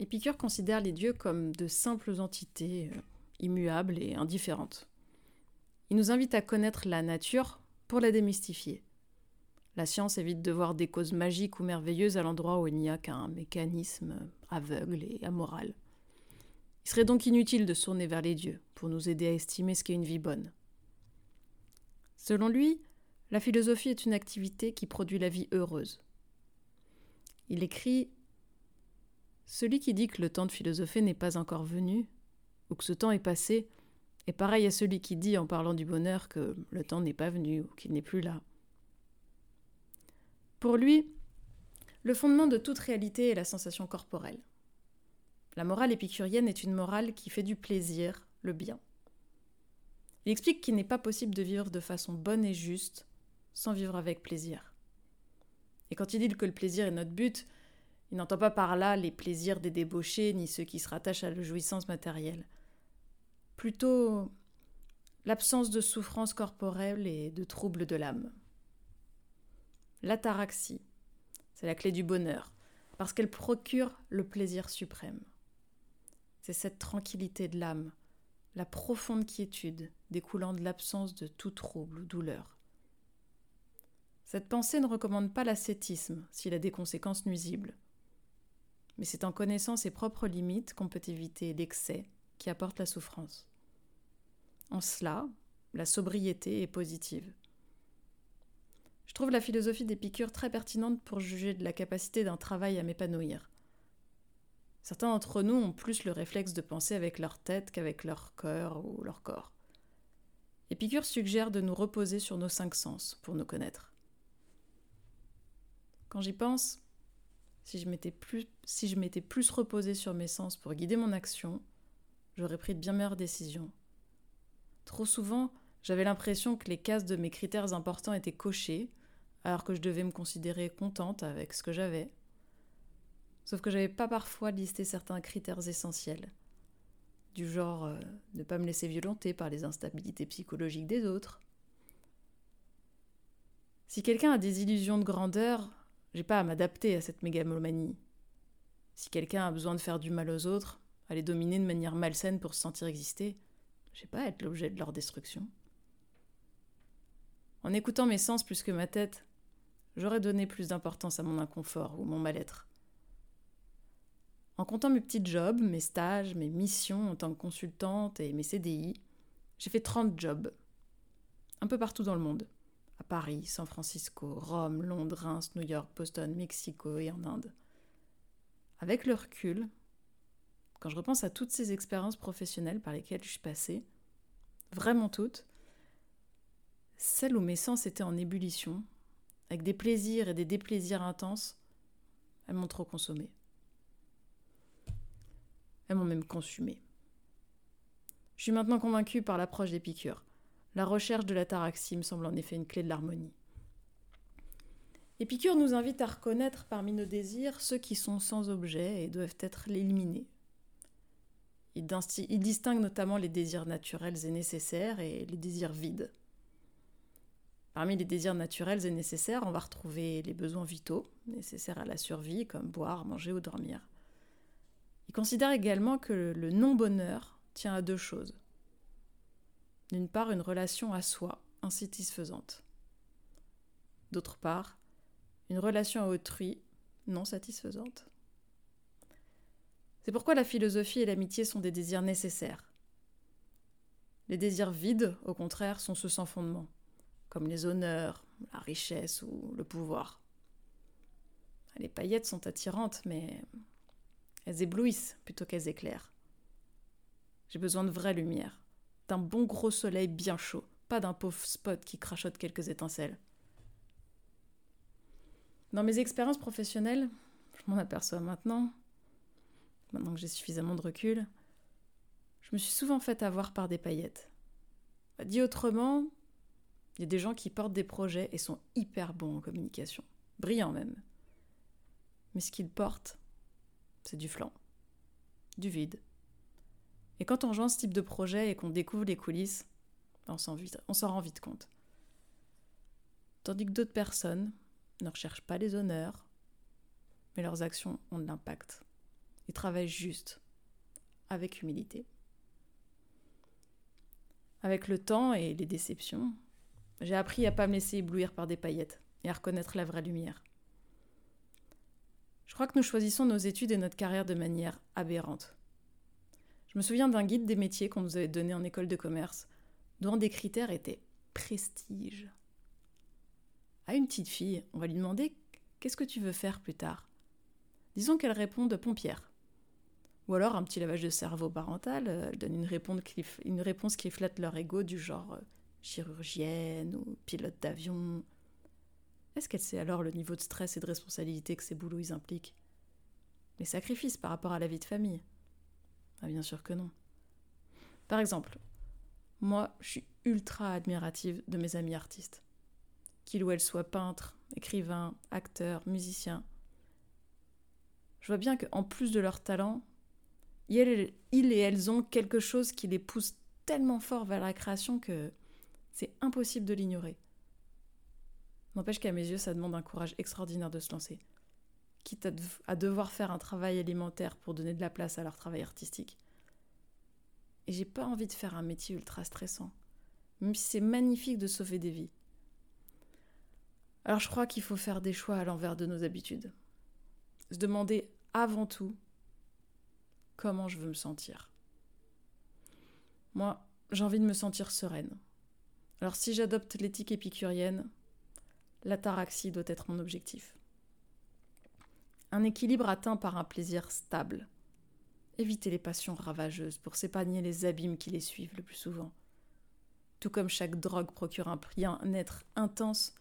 Épicure considère les dieux comme de simples entités euh, immuables et indifférentes. Il nous invite à connaître la nature pour la démystifier. La science évite de voir des causes magiques ou merveilleuses à l'endroit où il n'y a qu'un mécanisme aveugle et amoral. Il serait donc inutile de se tourner vers les dieux pour nous aider à estimer ce qu'est une vie bonne. Selon lui, la philosophie est une activité qui produit la vie heureuse. Il écrit Celui qui dit que le temps de philosopher n'est pas encore venu, ou que ce temps est passé, est pareil à celui qui dit en parlant du bonheur que le temps n'est pas venu ou qu'il n'est plus là. Pour lui, le fondement de toute réalité est la sensation corporelle. La morale épicurienne est une morale qui fait du plaisir le bien. Il explique qu'il n'est pas possible de vivre de façon bonne et juste sans vivre avec plaisir. Et quand il dit que le plaisir est notre but, il n'entend pas par là les plaisirs des débauchés ni ceux qui se rattachent à la jouissance matérielle. Plutôt l'absence de souffrance corporelle et de troubles de l'âme. L'ataraxie, c'est la clé du bonheur, parce qu'elle procure le plaisir suprême. C'est cette tranquillité de l'âme, la profonde quiétude découlant de l'absence de tout trouble ou douleur. Cette pensée ne recommande pas l'ascétisme s'il a des conséquences nuisibles. Mais c'est en connaissant ses propres limites qu'on peut éviter l'excès qui apporte la souffrance. En cela, la sobriété est positive. Je trouve la philosophie d'Épicure très pertinente pour juger de la capacité d'un travail à m'épanouir. Certains d'entre nous ont plus le réflexe de penser avec leur tête qu'avec leur cœur ou leur corps. Épicure suggère de nous reposer sur nos cinq sens pour nous connaître. Quand j'y pense, si je m'étais plus, si je m'étais plus reposé sur mes sens pour guider mon action, j'aurais pris de bien meilleures décisions. Trop souvent, j'avais l'impression que les cases de mes critères importants étaient cochées, alors que je devais me considérer contente avec ce que j'avais. Sauf que j'avais pas parfois listé certains critères essentiels, du genre euh, ne pas me laisser violenter par les instabilités psychologiques des autres. Si quelqu'un a des illusions de grandeur, j'ai pas à m'adapter à cette mégalomanie. Si quelqu'un a besoin de faire du mal aux autres, à les dominer de manière malsaine pour se sentir exister, j'ai pas à être l'objet de leur destruction. En écoutant mes sens plus que ma tête, j'aurais donné plus d'importance à mon inconfort ou mon mal-être. En comptant mes petits jobs, mes stages, mes missions en tant que consultante et mes CDI, j'ai fait 30 jobs. Un peu partout dans le monde à Paris, San Francisco, Rome, Londres, Reims, New York, Boston, Mexico et en Inde. Avec le recul, quand je repense à toutes ces expériences professionnelles par lesquelles je suis passée, vraiment toutes, celles où mes sens étaient en ébullition, avec des plaisirs et des déplaisirs intenses, elles m'ont trop consommé. Elles m'ont même consumé. Je suis maintenant convaincue par l'approche d'Épicure. La recherche de l'ataraxie me semble en effet une clé de l'harmonie. Épicure nous invite à reconnaître parmi nos désirs ceux qui sont sans objet et doivent être éliminés. Il, il distingue notamment les désirs naturels et nécessaires et les désirs vides. Parmi les désirs naturels et nécessaires, on va retrouver les besoins vitaux, nécessaires à la survie, comme boire, manger ou dormir. Il considère également que le non-bonheur tient à deux choses d'une part, une relation à soi insatisfaisante. D'autre part, une relation à autrui non satisfaisante. C'est pourquoi la philosophie et l'amitié sont des désirs nécessaires. Les désirs vides, au contraire, sont ceux sans fondement, comme les honneurs, la richesse ou le pouvoir. Les paillettes sont attirantes, mais elles éblouissent plutôt qu'elles éclairent. J'ai besoin de vraie lumière d'un bon gros soleil bien chaud, pas d'un pauvre spot qui crachote quelques étincelles. Dans mes expériences professionnelles, je m'en aperçois maintenant, maintenant que j'ai suffisamment de recul, je me suis souvent fait avoir par des paillettes. Dit autrement, il y a des gens qui portent des projets et sont hyper bons en communication, brillants même. Mais ce qu'ils portent, c'est du flanc, du vide, et quand on joint ce type de projet et qu'on découvre les coulisses, ben, on s'en rend vite compte. Tandis que d'autres personnes ne recherchent pas les honneurs, mais leurs actions ont de l'impact. Il travaille juste, avec humilité. Avec le temps et les déceptions, j'ai appris à pas me laisser éblouir par des paillettes et à reconnaître la vraie lumière. Je crois que nous choisissons nos études et notre carrière de manière aberrante. Je me souviens d'un guide des métiers qu'on nous avait donné en école de commerce, dont un des critères était prestige. À une petite fille, on va lui demander Qu'est-ce que tu veux faire plus tard? Disons qu'elle répond de pompière. Ou alors un petit lavage de cerveau parental, euh, elle donne une réponse qui, flatte leur ego du genre euh, chirurgienne ou pilote d'avion. Est-ce qu'elle sait alors le niveau de stress et de responsabilité que ces boulots impliquent? Les sacrifices par rapport à la vie de famille ah, Bien sûr que non. Par exemple, moi, je suis ultra admirative de mes amis artistes. Qu'ils ou elles soient peintres, écrivains, acteurs, musiciens. Je vois bien qu'en plus de leur talent, ils et elles ont quelque chose qui les pousse tellement fort vers la création que c'est impossible de l'ignorer. N'empêche qu'à mes yeux, ça demande un courage extraordinaire de se lancer. Quitte à, devoir faire un travail alimentaire pour donner de la place à leur travail artistique. Et j'ai pas envie de faire un métier ultra stressant, même si c'est magnifique de sauver des vies. Alors je crois qu'il faut faire des choix à l'envers de nos habitudes. Se demander avant tout comment je veux me sentir. Moi, j'ai envie de me sentir sereine. Alors si j'adopte l'éthique épicurienne, l'ataraxie doit être mon objectif. Un équilibre atteint par un plaisir stable. Éviter les passions ravageuses pour s'épargner les abîmes qui les suivent le plus souvent. Tout comme chaque drogue procure un, un être intense,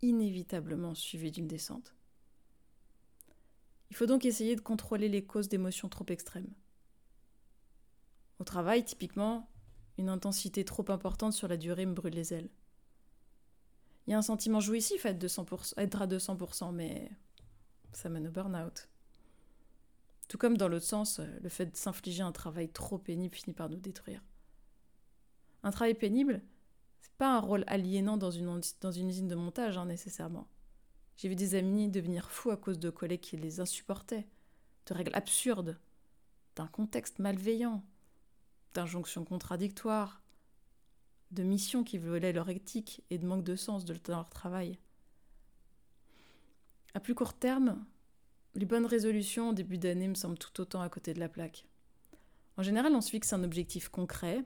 inévitablement suivi d'une descente. Il faut donc essayer de contrôler les causes d'émotions trop extrêmes. Au travail, typiquement, une intensité trop importante sur la durée me brûle les ailes. Il y a un sentiment jouissif à être, à 200%, mais ça mène au burn-out. Tout comme dans l'autre sens, le fait de s'infliger un travail trop pénible finit par nous détruire. Un travail pénible, c'est pas un rôle aliénant dans une, dans usine de montage, hein, nécessairement. J'ai vu des amis devenir fous à cause de collègues qui les insupportaient, de règles absurdes, d'un contexte malveillant, d'injonctions contradictoires, de missions qui violaient leur éthique et de manque de sens de leur travail. À plus court terme, les bonnes résolutions au début d'année me semblent tout autant à côté de la plaque. En général, on se fixe un objectif concret,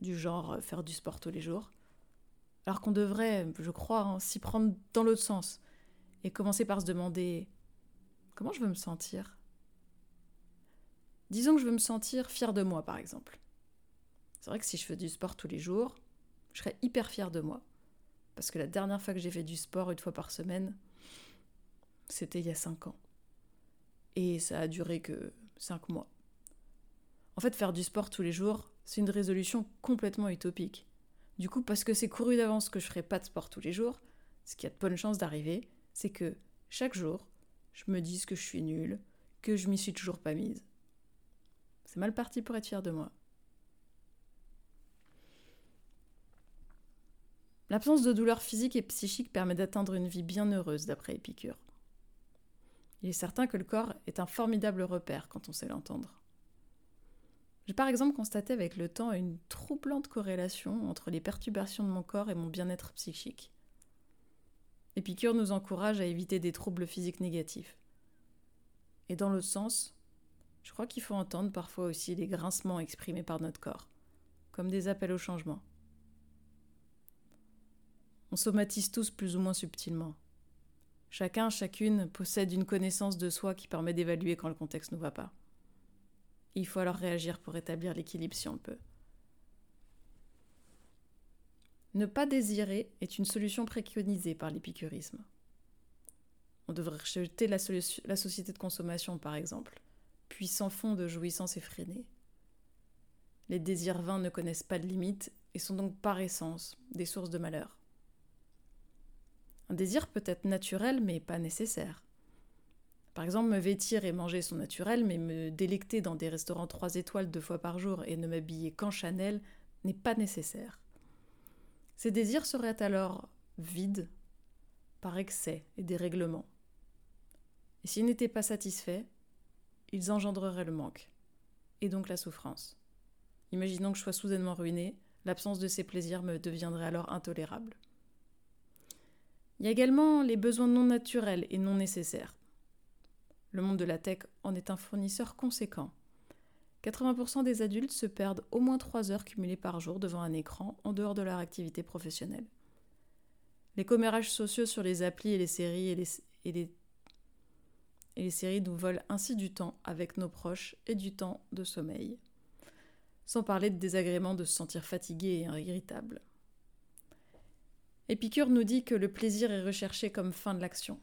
du genre euh, faire du sport tous les jours, alors qu'on devrait, je crois, hein, s'y prendre dans l'autre sens, et commencer par se demander comment je veux me sentir? Disons que je veux me sentir fier de moi, par exemple. C'est vrai que si je fais du sport tous les jours, je serais hyper fier de moi. Parce que la dernière fois que j'ai fait du sport une fois par semaine, c'était il y a cinq ans. Et ça a duré que cinq mois. En fait, faire du sport tous les jours, c'est une résolution complètement utopique. Du coup, parce que c'est couru d'avance que je ferai pas de sport tous les jours, ce qui a de bonnes chances d'arriver, c'est que chaque jour, je me dise que je suis nulle, que je m'y suis toujours pas mise. C'est mal parti pour être fier de moi. L'absence de douleur physique et psychique permet d'atteindre une vie bien heureuse, d'après Épicure. Il est certain que le corps est un formidable repère quand on sait l'entendre. J'ai par exemple constaté avec le temps une troublante corrélation entre les perturbations de mon corps et mon bien-être psychique. Épicure nous encourage à éviter des troubles physiques négatifs. Et dans l'autre sens, je crois qu'il faut entendre parfois aussi les grincements exprimés par notre corps, comme des appels au changement. On somatise tous plus ou moins subtilement. Chacun, chacune possède une connaissance de soi qui permet d'évaluer quand le contexte ne va pas. Il faut alors réagir pour rétablir l'équilibre si on peut. Ne pas désirer est une solution préconisée par l'épicurisme. On devrait rejeter la, la, société de consommation, par exemple, puis sans fond de jouissance effrénée. Les désirs vains ne connaissent pas de limites et sont donc par essence des sources de malheur. Un désir peut être naturel mais pas nécessaire. Par exemple, me vêtir et manger sont naturels, mais me délecter dans des restaurants trois étoiles deux fois par jour et ne m'habiller qu'en Chanel n'est pas nécessaire. Ces désirs seraient alors vides par excès et dérèglement. Et s'ils n'étaient pas satisfaits, ils engendreraient le manque, et donc la souffrance. Imaginons que je sois soudainement ruiné, l'absence de ces plaisirs me deviendrait alors intolérable. Il y a également les besoins non naturels et non nécessaires. Le monde de la tech en est un fournisseur conséquent. 80% des adultes se perdent au moins 3 heures cumulées par jour devant un écran en dehors de leur activité professionnelle. Les commérages sociaux sur les applis et les séries et les, séries nous volent ainsi du temps avec nos proches et du temps de sommeil. Sans parler de désagréments de se sentir fatigué et irritable. Épicure nous dit que le plaisir est recherché comme fin de l'action.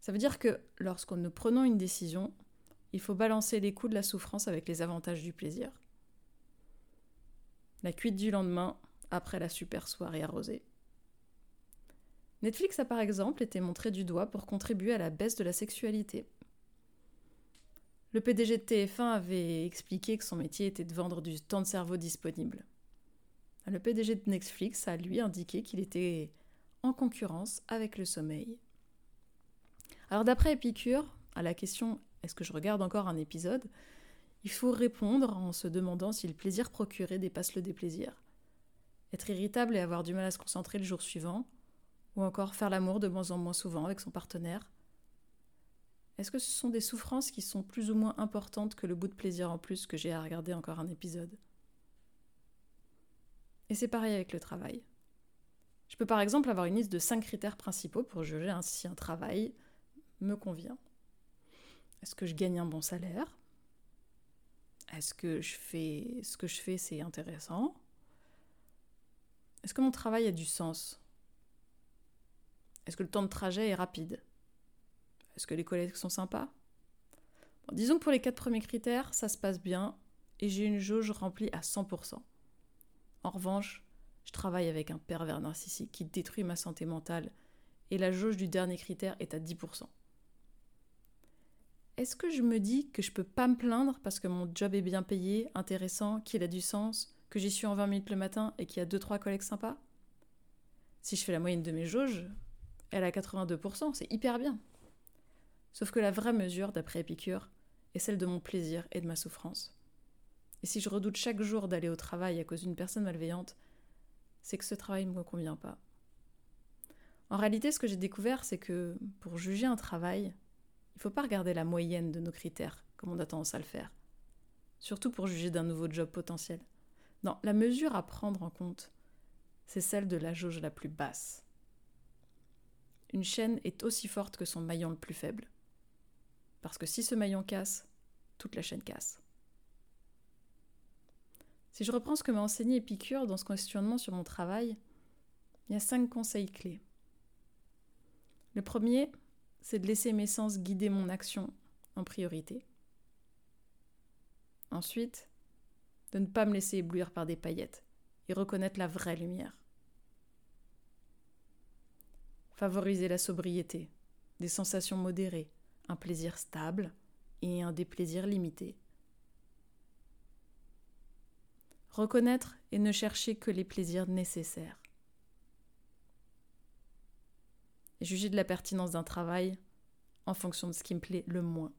Ça veut dire que lorsqu'on nous prenons une décision, il faut balancer les coûts de la souffrance avec les avantages du plaisir. La cuite du lendemain, après la super soirée arrosée. Netflix a par exemple été montré du doigt pour contribuer à la baisse de la sexualité. Le PDG de TF1 avait expliqué que son métier était de vendre du temps de cerveau disponible. Le PDG de Netflix a lui indiqué qu'il était en concurrence avec le sommeil. Alors d'après Épicure, à la question est-ce que je regarde encore un épisode? il faut répondre en se demandant si le plaisir procuré dépasse le déplaisir. Être irritable et avoir du mal à se concentrer le jour suivant, ou encore faire l'amour de moins en moins souvent avec son partenaire. Est-ce que ce sont des souffrances qui sont plus ou moins importantes que le bout de plaisir en plus que j'ai à regarder encore un épisode? Et c'est pareil avec le travail. Je peux par exemple avoir une liste de 5 critères principaux pour juger si un travail me convient. Est-ce que je gagne un bon salaire? Est-ce que je fais ce que je fais c'est intéressant? Est-ce que mon travail a du sens? Est-ce que le temps de trajet est rapide? Est-ce que les collègues sont sympas? Disons que pour les quatre premiers critères, ça se passe bien et j'ai une jauge remplie à 100%. En revanche, je travaille avec un pervers narcissique qui détruit ma santé mentale et la jauge du dernier critère est à 10%. Est-ce que je me dis que je peux pas me plaindre parce que mon job est bien payé, intéressant, qu'il a du sens, que j'y suis en 20 minutes le matin et qu'il y a 2-3 collègues sympas? Si je fais la moyenne de mes jauges, elle a 82%, c'est hyper bien. Sauf que la vraie mesure, d'après Épicure, est celle de mon plaisir et de ma souffrance. Et si je redoute chaque jour d'aller au travail à cause d'une personne malveillante, c'est que ce travail ne me convient pas. En réalité, ce que j'ai découvert, c'est que pour juger un travail, il ne faut pas regarder la moyenne de nos critères, comme on a tendance à le faire. Surtout pour juger d'un nouveau job potentiel. Non, la mesure à prendre en compte, c'est celle de la jauge la plus basse. Une chaîne est aussi forte que son maillon le plus faible. Parce que si ce maillon casse, toute la chaîne casse. Si je reprends ce que m'a enseigné Épicure dans ce questionnement sur mon travail, il y a cinq conseils clés. Le premier, c'est de laisser mes sens guider mon action en priorité. Ensuite, de ne pas me laisser éblouir par des paillettes et reconnaître la vraie lumière. Favoriser la sobriété, des sensations modérées, un plaisir stable et un déplaisir limité. Reconnaître et ne chercher que les plaisirs nécessaires. juger de la pertinence d'un travail en fonction de ce qui me plaît le moins.